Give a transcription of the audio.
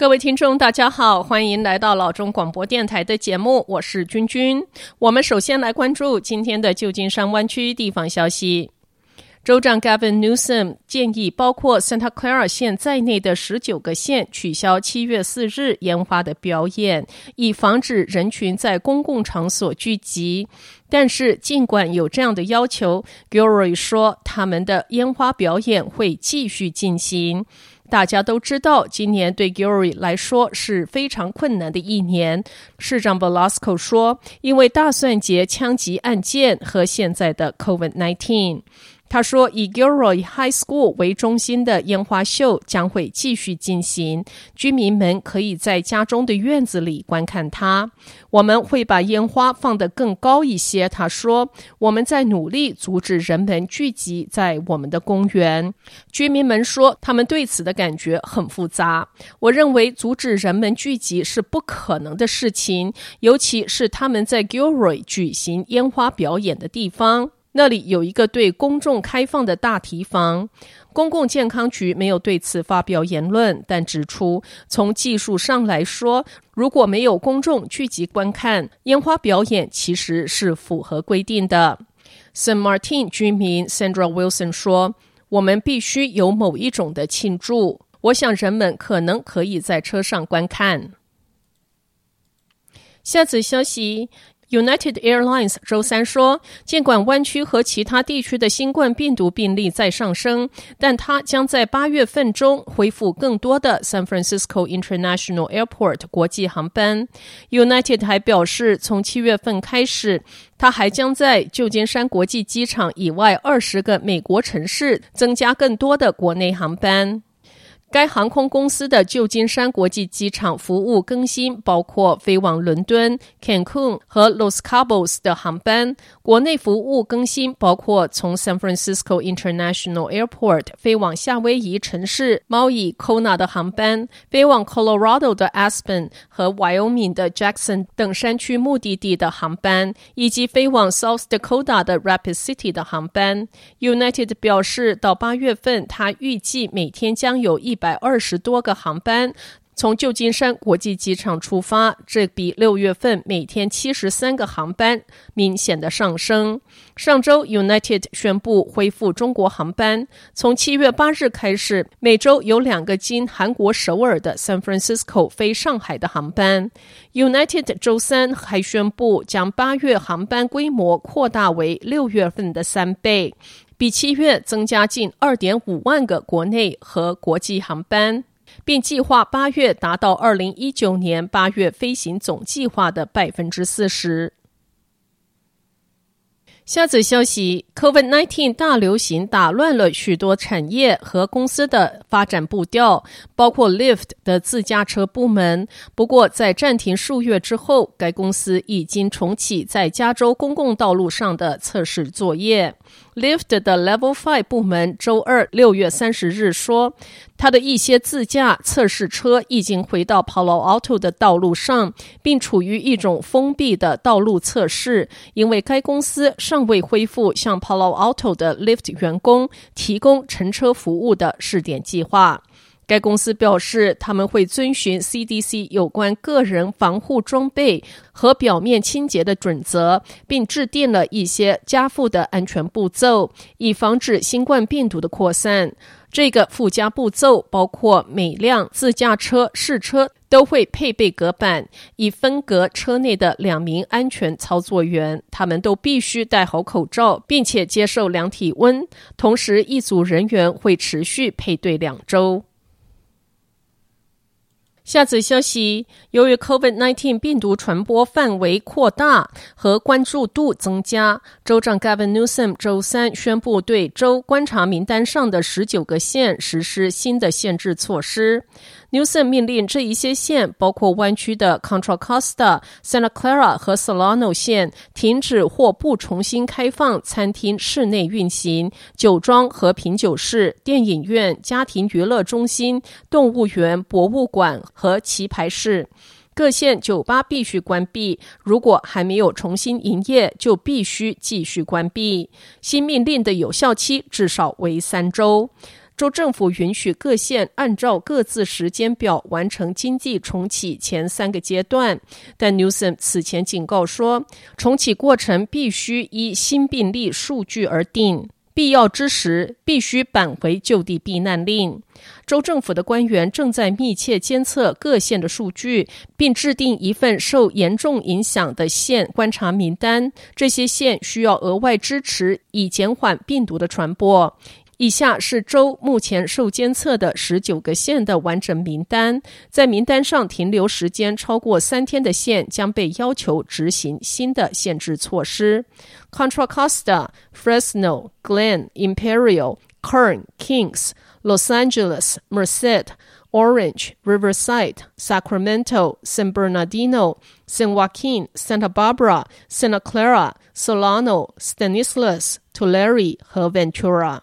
各位听众，大家好，欢迎来到老中广播电台的节目，我是君君。我们首先来关注今天的旧金山湾区地方消息。州长 Gavin Newsom 建议，包括 Santa Clara 县在内的十九个县取消七月四日烟花的表演，以防止人群在公共场所聚集。但是，尽管有这样的要求，Gilroy 说他们的烟花表演会继续进行。大家都知道，今年对 Gary 来说是非常困难的一年。市长 Velasco 说，因为大蒜节枪击案件和现在的 COVID-19。他说，以 Gilroy High School 为中心的烟花秀将会继续进行，居民们可以在家中的院子里观看它。我们会把烟花放得更高一些。他说，我们在努力阻止人们聚集在我们的公园。居民们说，他们对此的感觉很复杂。我认为阻止人们聚集是不可能的事情，尤其是他们在 Gilroy 举行烟花表演的地方。那里有一个对公众开放的大提防。公共健康局没有对此发表言论，但指出从技术上来说，如果没有公众聚集观看烟花表演，其实是符合规定的。San Martin 居民 Sandra Wilson 说：“我们必须有某一种的庆祝。我想人们可能可以在车上观看。”下次消息。United Airlines 周三说，尽管湾区和其他地区的新冠病毒病例在上升，但它将在八月份中恢复更多的 San Francisco International Airport 国际航班。United 还表示，从七月份开始，它还将在旧金山国际机场以外二十个美国城市增加更多的国内航班。该航空公司的旧金山国际机场服务更新包括飞往伦敦、Cancun 和 Los Cabos 的航班；国内服务更新包括从 San Francisco International Airport 飞往夏威夷城市 Maui Kona 的航班；飞往 Colorado 的 Aspen 和 Wyoming 的 Jackson 等山区目的地的航班，以及飞往 South Dakota 的 Rapid City 的航班。United 表示，到八月份，它预计每天将有一百二十多个航班从旧金山国际机场出发，这比六月份每天七十三个航班明显的上升。上周，United 宣布恢复中国航班，从七月八日开始，每周有两个经韩国首尔的 San Francisco 飞上海的航班。United 周三还宣布将八月航班规模扩大为六月份的三倍。比七月增加近二点五万个国内和国际航班，并计划八月达到二零一九年八月飞行总计划的百分之四十。下则消息：COVID-19 大流行打乱了许多产业和公司的发展步调，包括 Lyft 的自驾车部门。不过，在暂停数月之后，该公司已经重启在加州公共道路上的测试作业。Lyft 的 Level Five 部门周二六月三十日说，他的一些自驾测试车已经回到 Palo Alto 的道路上，并处于一种封闭的道路测试，因为该公司尚未恢复向 Palo Alto 的 lift 员工提供乘车服务的试点计划。该公司表示，他们会遵循 CDC 有关个人防护装备和表面清洁的准则，并制定了一些加附的安全步骤，以防止新冠病毒的扩散。这个附加步骤包括每辆自驾车试车都会配备隔板，以分隔车内的两名安全操作员。他们都必须戴好口罩，并且接受量体温。同时，一组人员会持续配对两周。下则消息，由于 COVID-19 病毒传播范围扩大和关注度增加，州长 Gavin Newsom 周三宣布对州观察名单上的十九个县实施新的限制措施。Newsom 命令这一些县，包括湾区的 Contra Costa、Santa Clara 和 Solano 县，停止或不重新开放餐厅室内运行、酒庄和品酒室、电影院、家庭娱乐中心、动物园、博物馆和棋牌室。各县酒吧必须关闭，如果还没有重新营业，就必须继续关闭。新命令的有效期至少为三周。州政府允许各县按照各自时间表完成经济重启前三个阶段，但 Newsom 此前警告说，重启过程必须依新病例数据而定，必要之时必须返回就地避难令。州政府的官员正在密切监测各县的数据，并制定一份受严重影响的县观察名单。这些县需要额外支持，以减缓病毒的传播。以下是州目前受监测的十九个县的完整名单，在名单上停留时间超过三天的县将被要求执行新的限制措施：Contra Costa、Fresno、Glenn、Imperial、Kern、Kings、Los Angeles、Merced、Orange、Riverside、Sacramento、San Bernardino、San Joaquin、Santa Barbara、Santa Clara、Solano、Stanislaus、Tulare 和 Ventura。